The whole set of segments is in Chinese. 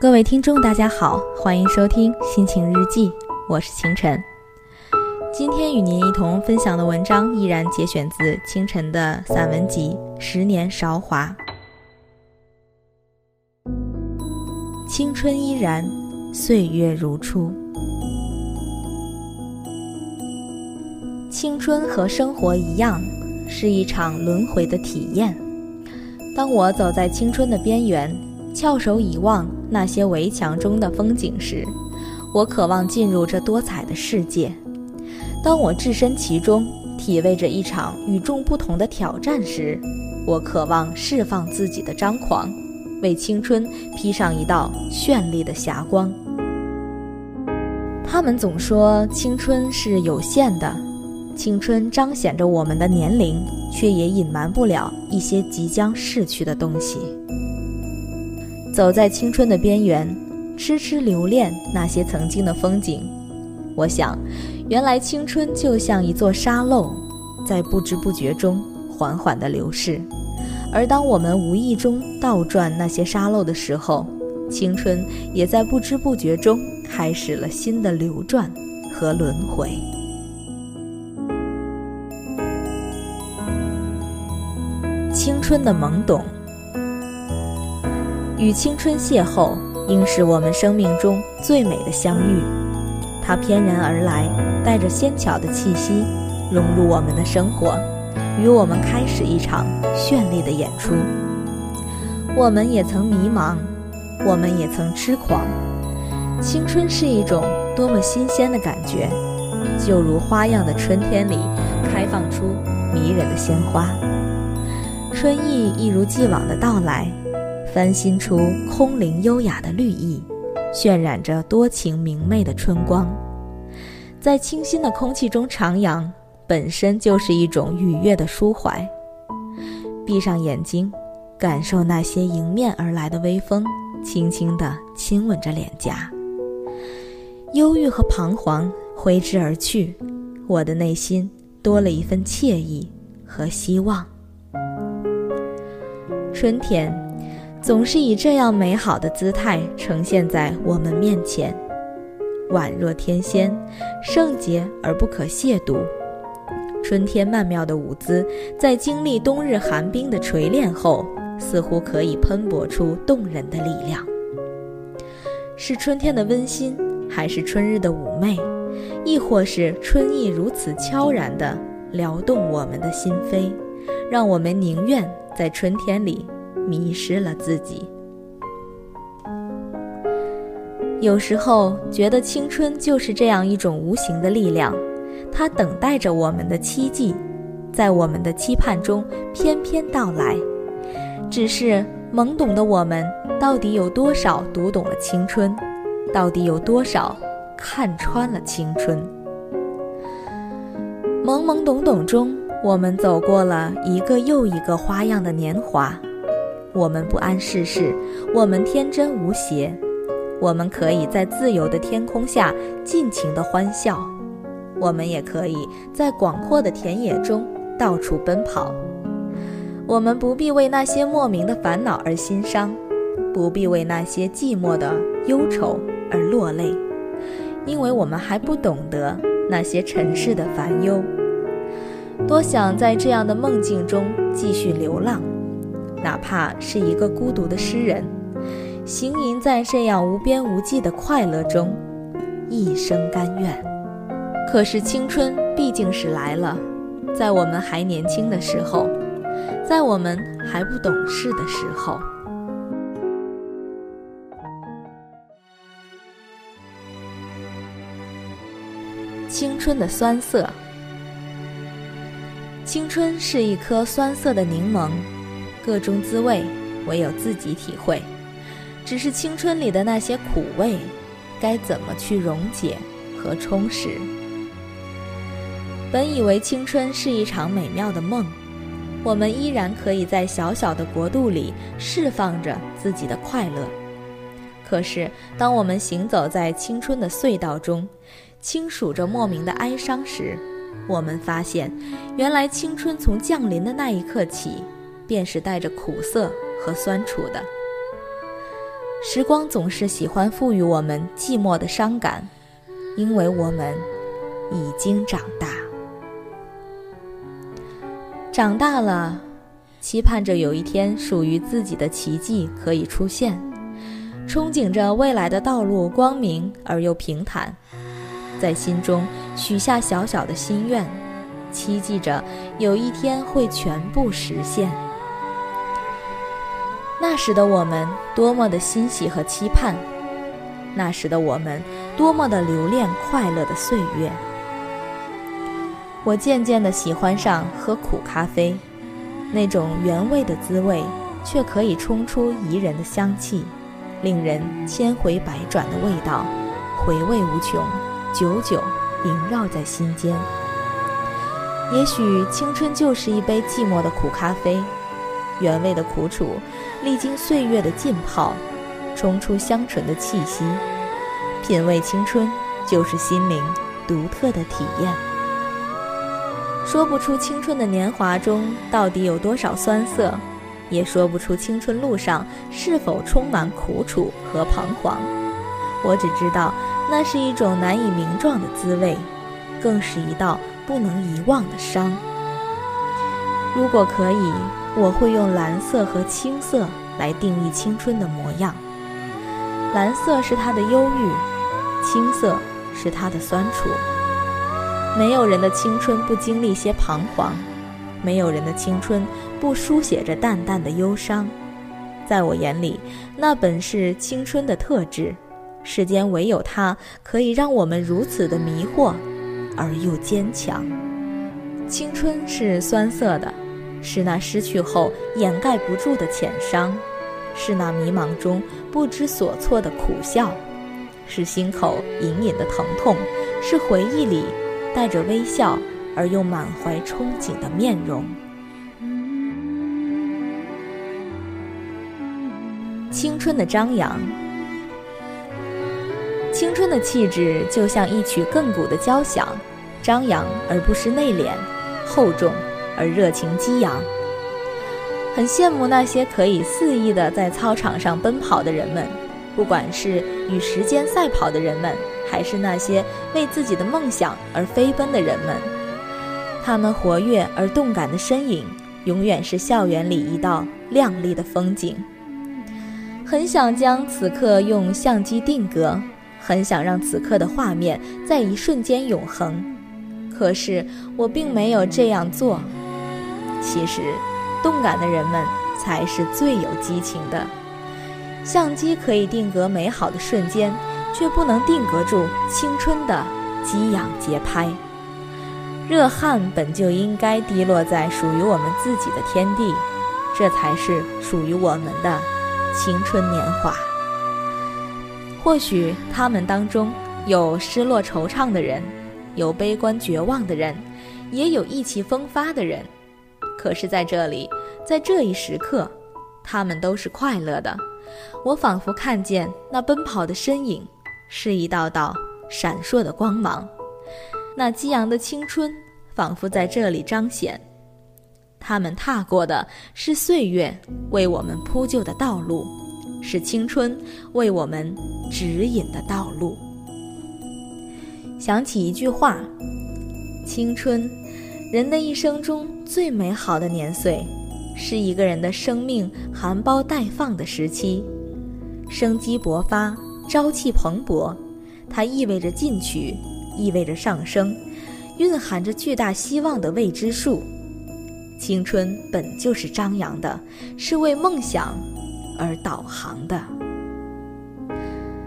各位听众，大家好，欢迎收听《心情日记》，我是清晨。今天与您一同分享的文章依然节选自清晨的散文集《十年韶华》。青春依然，岁月如初。青春和生活一样，是一场轮回的体验。当我走在青春的边缘，翘首以望那些围墙中的风景时，我渴望进入这多彩的世界；当我置身其中，体味着一场与众不同的挑战时，我渴望释放自己的张狂，为青春披上一道绚丽的霞光。他们总说青春是有限的，青春彰显着我们的年龄，却也隐瞒不了一些即将逝去的东西。走在青春的边缘，痴痴留恋那些曾经的风景。我想，原来青春就像一座沙漏，在不知不觉中缓缓地流逝。而当我们无意中倒转那些沙漏的时候，青春也在不知不觉中开始了新的流转和轮回。青春的懵懂。与青春邂逅，应是我们生命中最美的相遇。它翩然而来，带着仙巧的气息，融入我们的生活，与我们开始一场绚丽的演出。我们也曾迷茫，我们也曾痴狂。青春是一种多么新鲜的感觉，就如花样的春天里开放出迷人的鲜花。春意一如既往的到来。翻新出空灵优雅的绿意，渲染着多情明媚的春光，在清新的空气中徜徉，本身就是一种愉悦的抒怀。闭上眼睛，感受那些迎面而来的微风，轻轻地亲吻着脸颊。忧郁和彷徨挥之而去，我的内心多了一份惬意和希望。春天。总是以这样美好的姿态呈现在我们面前，宛若天仙，圣洁而不可亵渎。春天曼妙的舞姿，在经历冬日寒冰的锤炼后，似乎可以喷薄出动人的力量。是春天的温馨，还是春日的妩媚，亦或是春意如此悄然地撩动我们的心扉，让我们宁愿在春天里。迷失了自己。有时候觉得青春就是这样一种无形的力量，它等待着我们的期冀，在我们的期盼中翩翩到来。只是懵懂的我们，到底有多少读懂了青春？到底有多少看穿了青春？懵懵懂懂中，我们走过了一个又一个花样的年华。我们不谙世事，我们天真无邪，我们可以在自由的天空下尽情的欢笑，我们也可以在广阔的田野中到处奔跑。我们不必为那些莫名的烦恼而心伤，不必为那些寂寞的忧愁而落泪，因为我们还不懂得那些尘世的烦忧。多想在这样的梦境中继续流浪。哪怕是一个孤独的诗人，行吟在这样无边无际的快乐中，一生甘愿。可是青春毕竟是来了，在我们还年轻的时候，在我们还不懂事的时候，青春的酸涩。青春是一颗酸涩的柠檬。各种滋味，唯有自己体会。只是青春里的那些苦味，该怎么去溶解和充实？本以为青春是一场美妙的梦，我们依然可以在小小的国度里释放着自己的快乐。可是，当我们行走在青春的隧道中，轻数着莫名的哀伤时，我们发现，原来青春从降临的那一刻起。便是带着苦涩和酸楚的。时光总是喜欢赋予我们寂寞的伤感，因为我们已经长大。长大了，期盼着有一天属于自己的奇迹可以出现，憧憬着未来的道路光明而又平坦，在心中许下小小的心愿，期冀着有一天会全部实现。那时的我们多么的欣喜和期盼，那时的我们多么的留恋快乐的岁月。我渐渐的喜欢上喝苦咖啡，那种原味的滋味，却可以冲出宜人的香气，令人千回百转的味道，回味无穷，久久萦绕在心间。也许青春就是一杯寂寞的苦咖啡，原味的苦楚，历经岁月的浸泡，冲出香醇的气息。品味青春，就是心灵独特的体验。说不出青春的年华中到底有多少酸涩，也说不出青春路上是否充满苦楚和彷徨。我只知道，那是一种难以名状的滋味，更是一道不能遗忘的伤。如果可以，我会用蓝色和青色来定义青春的模样。蓝色是它的忧郁，青色是它的酸楚。没有人的青春不经历些彷徨，没有人的青春不书写着淡淡的忧伤。在我眼里，那本是青春的特质。世间唯有它可以让我们如此的迷惑，而又坚强。青春是酸涩的，是那失去后掩盖不住的浅伤，是那迷茫中不知所措的苦笑，是心口隐隐的疼痛，是回忆里。带着微笑而又满怀憧憬的面容，青春的张扬，青春的气质就像一曲亘古的交响，张扬而不失内敛，厚重而热情激昂。很羡慕那些可以肆意的在操场上奔跑的人们，不管是与时间赛跑的人们。还是那些为自己的梦想而飞奔的人们，他们活跃而动感的身影，永远是校园里一道亮丽的风景。很想将此刻用相机定格，很想让此刻的画面在一瞬间永恒。可是我并没有这样做。其实，动感的人们才是最有激情的。相机可以定格美好的瞬间。却不能定格住青春的激昂节拍。热汗本就应该滴落在属于我们自己的天地，这才是属于我们的青春年华。或许他们当中有失落惆怅的人，有悲观绝望的人，也有意气风发的人。可是，在这里，在这一时刻，他们都是快乐的。我仿佛看见那奔跑的身影。是一道道闪烁的光芒，那激昂的青春仿佛在这里彰显。他们踏过的是岁月为我们铺就的道路，是青春为我们指引的道路。想起一句话：青春，人的一生中最美好的年岁，是一个人的生命含苞待放的时期，生机勃发。朝气蓬勃，它意味着进取，意味着上升，蕴含着巨大希望的未知数。青春本就是张扬的，是为梦想而导航的。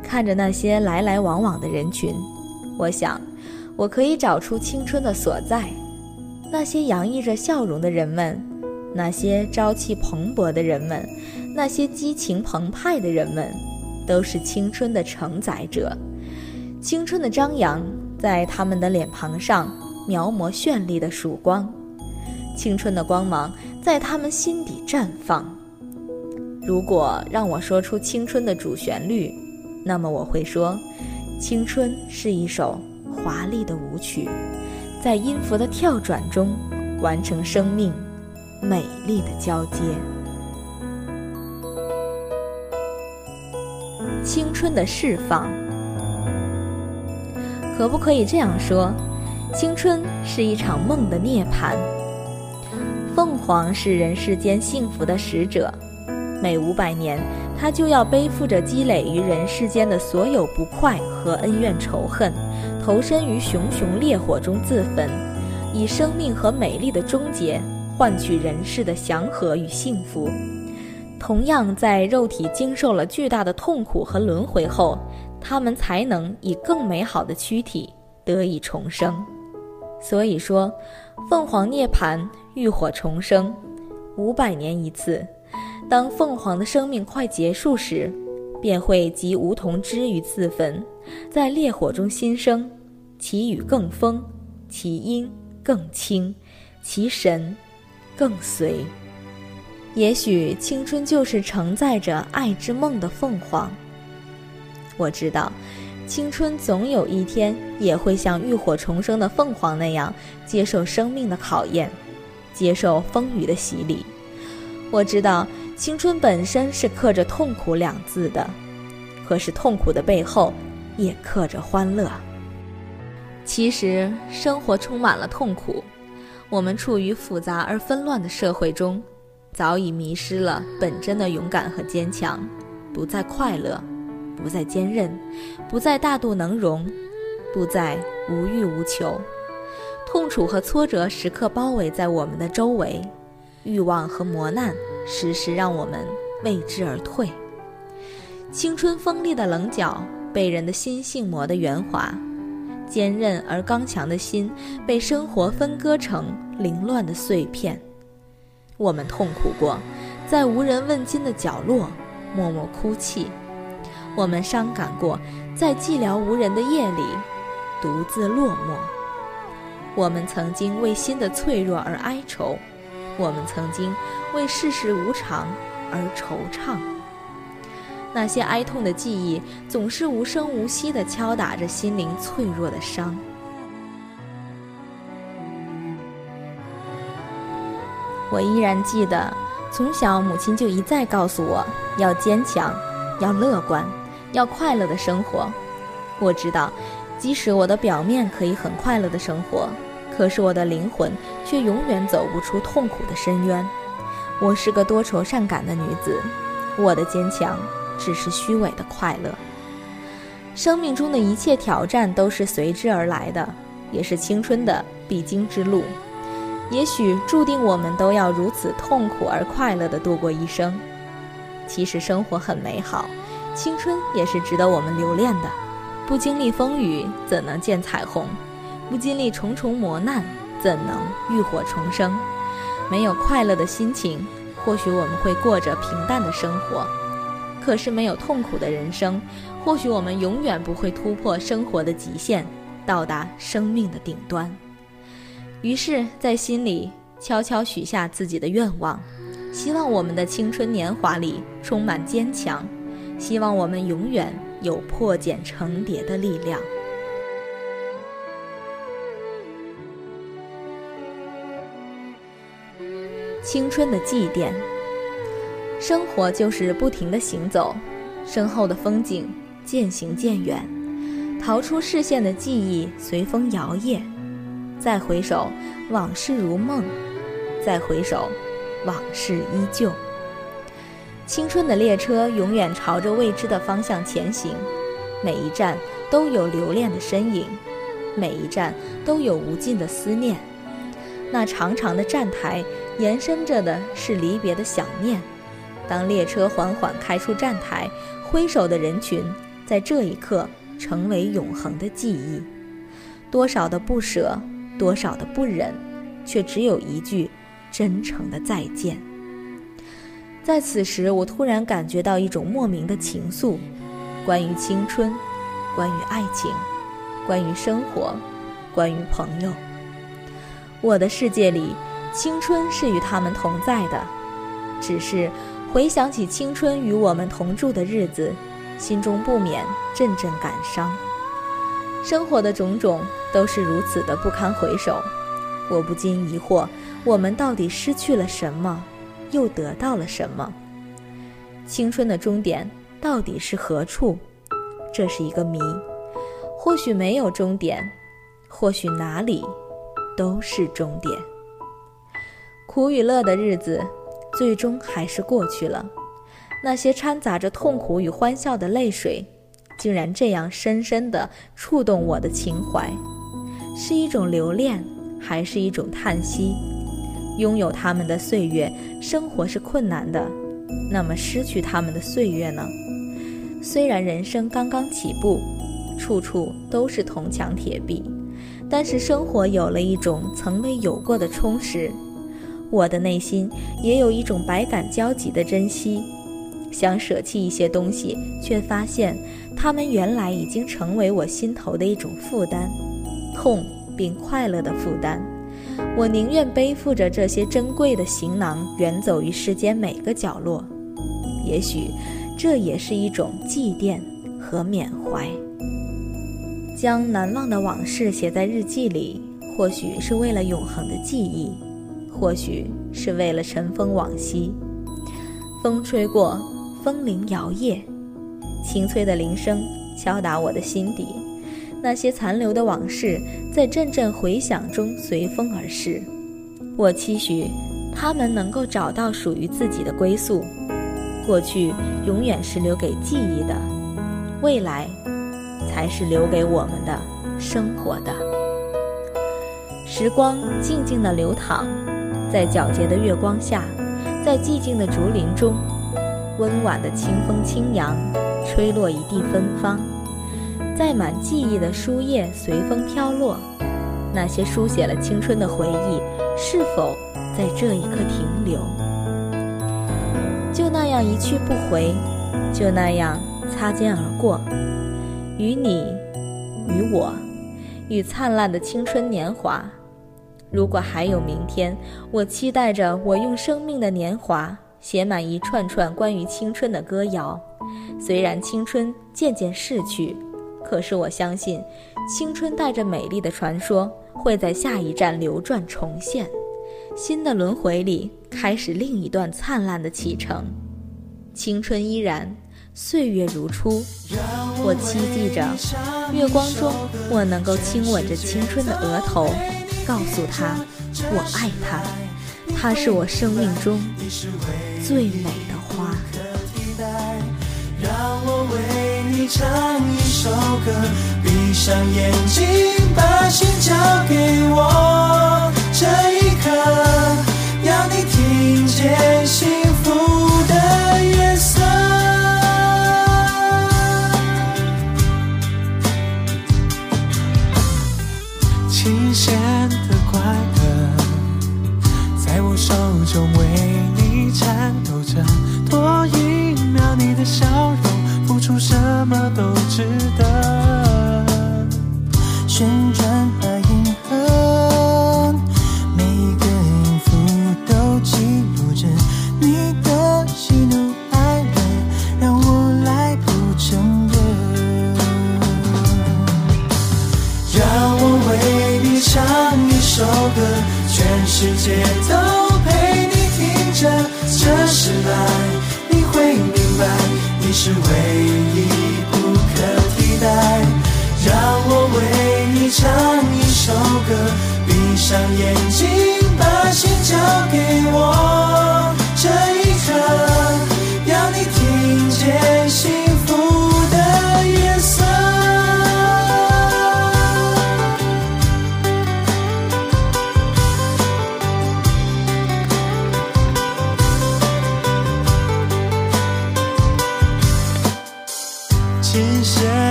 看着那些来来往往的人群，我想，我可以找出青春的所在。那些洋溢着笑容的人们，那些朝气蓬勃的人们，那些激情澎湃的人们。都是青春的承载者，青春的张扬在他们的脸庞上描摹绚丽的曙光，青春的光芒在他们心底绽放。如果让我说出青春的主旋律，那么我会说，青春是一首华丽的舞曲，在音符的跳转中完成生命美丽的交接。青春的释放。可不可以这样说？青春是一场梦的涅槃。凤凰是人世间幸福的使者，每五百年，他就要背负着积累于人世间的所有不快和恩怨仇恨，投身于熊熊烈火中自焚，以生命和美丽的终结换取人世的祥和与幸福。同样，在肉体经受了巨大的痛苦和轮回后，他们才能以更美好的躯体得以重生。所以说，凤凰涅槃。浴火重生，五百年一次。当凤凰的生命快结束时，便会集梧桐枝于自焚，在烈火中新生。其羽更丰，其音更清，其神更随。也许青春就是承载着爱之梦的凤凰。我知道，青春总有一天也会像浴火重生的凤凰那样，接受生命的考验。接受风雨的洗礼，我知道青春本身是刻着痛苦两字的，可是痛苦的背后也刻着欢乐。其实生活充满了痛苦，我们处于复杂而纷乱的社会中，早已迷失了本真的勇敢和坚强，不再快乐，不再坚韧，不再大度能容，不再无欲无求。痛楚和挫折时刻包围在我们的周围，欲望和磨难时时让我们为之而退。青春锋利的棱角被人的心性磨得圆滑，坚韧而刚强的心被生活分割成凌乱的碎片。我们痛苦过，在无人问津的角落默默哭泣；我们伤感过，在寂寥无人的夜里独自落寞。我们曾经为心的脆弱而哀愁，我们曾经为世事无常而惆怅。那些哀痛的记忆，总是无声无息地敲打着心灵脆弱的伤。我依然记得，从小母亲就一再告诉我要坚强，要乐观，要快乐的生活。我知道。即使我的表面可以很快乐的生活，可是我的灵魂却永远走不出痛苦的深渊。我是个多愁善感的女子，我的坚强只是虚伪的快乐。生命中的一切挑战都是随之而来的，也是青春的必经之路。也许注定我们都要如此痛苦而快乐地度过一生。其实生活很美好，青春也是值得我们留恋的。不经历风雨，怎能见彩虹？不经历重重磨难，怎能浴火重生？没有快乐的心情，或许我们会过着平淡的生活；可是没有痛苦的人生，或许我们永远不会突破生活的极限，到达生命的顶端。于是，在心里悄悄许下自己的愿望，希望我们的青春年华里充满坚强，希望我们永远。有破茧成蝶的力量。青春的祭奠，生活就是不停的行走，身后的风景渐行渐远，逃出视线的记忆随风摇曳，再回首，往事如梦；再回首，往事依旧。青春的列车永远朝着未知的方向前行，每一站都有留恋的身影，每一站都有无尽的思念。那长长的站台延伸着的是离别的想念。当列车缓缓开出站台，挥手的人群在这一刻成为永恒的记忆。多少的不舍，多少的不忍，却只有一句真诚的再见。在此时，我突然感觉到一种莫名的情愫，关于青春，关于爱情，关于生活，关于朋友。我的世界里，青春是与他们同在的，只是回想起青春与我们同住的日子，心中不免阵阵感伤。生活的种种都是如此的不堪回首，我不禁疑惑：我们到底失去了什么？又得到了什么？青春的终点到底是何处？这是一个谜。或许没有终点，或许哪里都是终点。苦与乐的日子，最终还是过去了。那些掺杂着痛苦与欢笑的泪水，竟然这样深深地触动我的情怀，是一种留恋，还是一种叹息？拥有他们的岁月，生活是困难的；那么失去他们的岁月呢？虽然人生刚刚起步，处处都是铜墙铁壁，但是生活有了一种从未有过的充实，我的内心也有一种百感交集的珍惜。想舍弃一些东西，却发现它们原来已经成为我心头的一种负担，痛并快乐的负担。我宁愿背负着这些珍贵的行囊，远走于世间每个角落。也许，这也是一种祭奠和缅怀。将难忘的往事写在日记里，或许是为了永恒的记忆，或许是为了尘封往昔。风吹过。风铃摇曳，清脆的铃声敲打我的心底。那些残留的往事，在阵阵回响中随风而逝。我期许他们能够找到属于自己的归宿。过去永远是留给记忆的，未来才是留给我们的生活的。时光静静地流淌，在皎洁的月光下，在寂静的竹林中。温婉的清风轻扬，吹落一地芬芳，载满记忆的书页随风飘落。那些书写了青春的回忆，是否在这一刻停留？就那样一去不回，就那样擦肩而过。与你，与我，与灿烂的青春年华。如果还有明天，我期待着我用生命的年华。写满一串串关于青春的歌谣，虽然青春渐渐逝去，可是我相信，青春带着美丽的传说，会在下一站流转重现，新的轮回里开始另一段灿烂的启程。青春依然，岁月如初，我期冀着，月光中我能够亲吻着青春的额头，告诉他，我爱他。他是我生命中最美的花。让我为你唱一首歌，闭上眼睛，把心交给我。这笑容，付出什么都值得。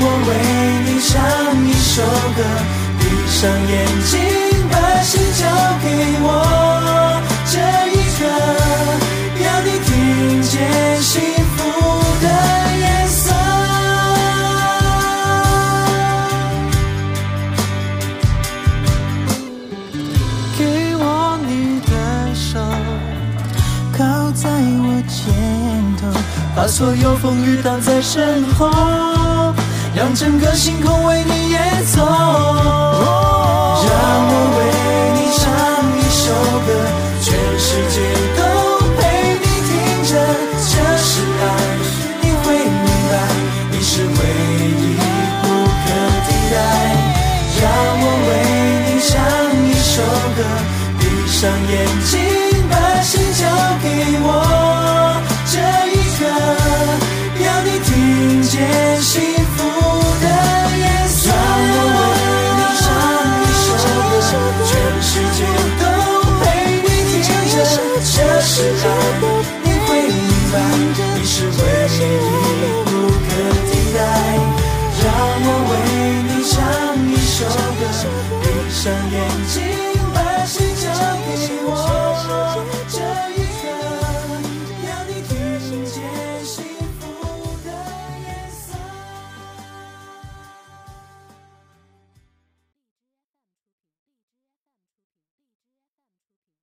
我为你。唱一首歌，闭上眼睛，把心交给我。这一刻，要你听见幸福的颜色。给我你的手，靠在我肩头，把所有风雨挡在身后，让整个星空为你演奏。让我为你唱一首歌，全世界都陪你听着。这是爱，你会明白，你是唯一不可替代。让我为你唱一首歌，闭上眼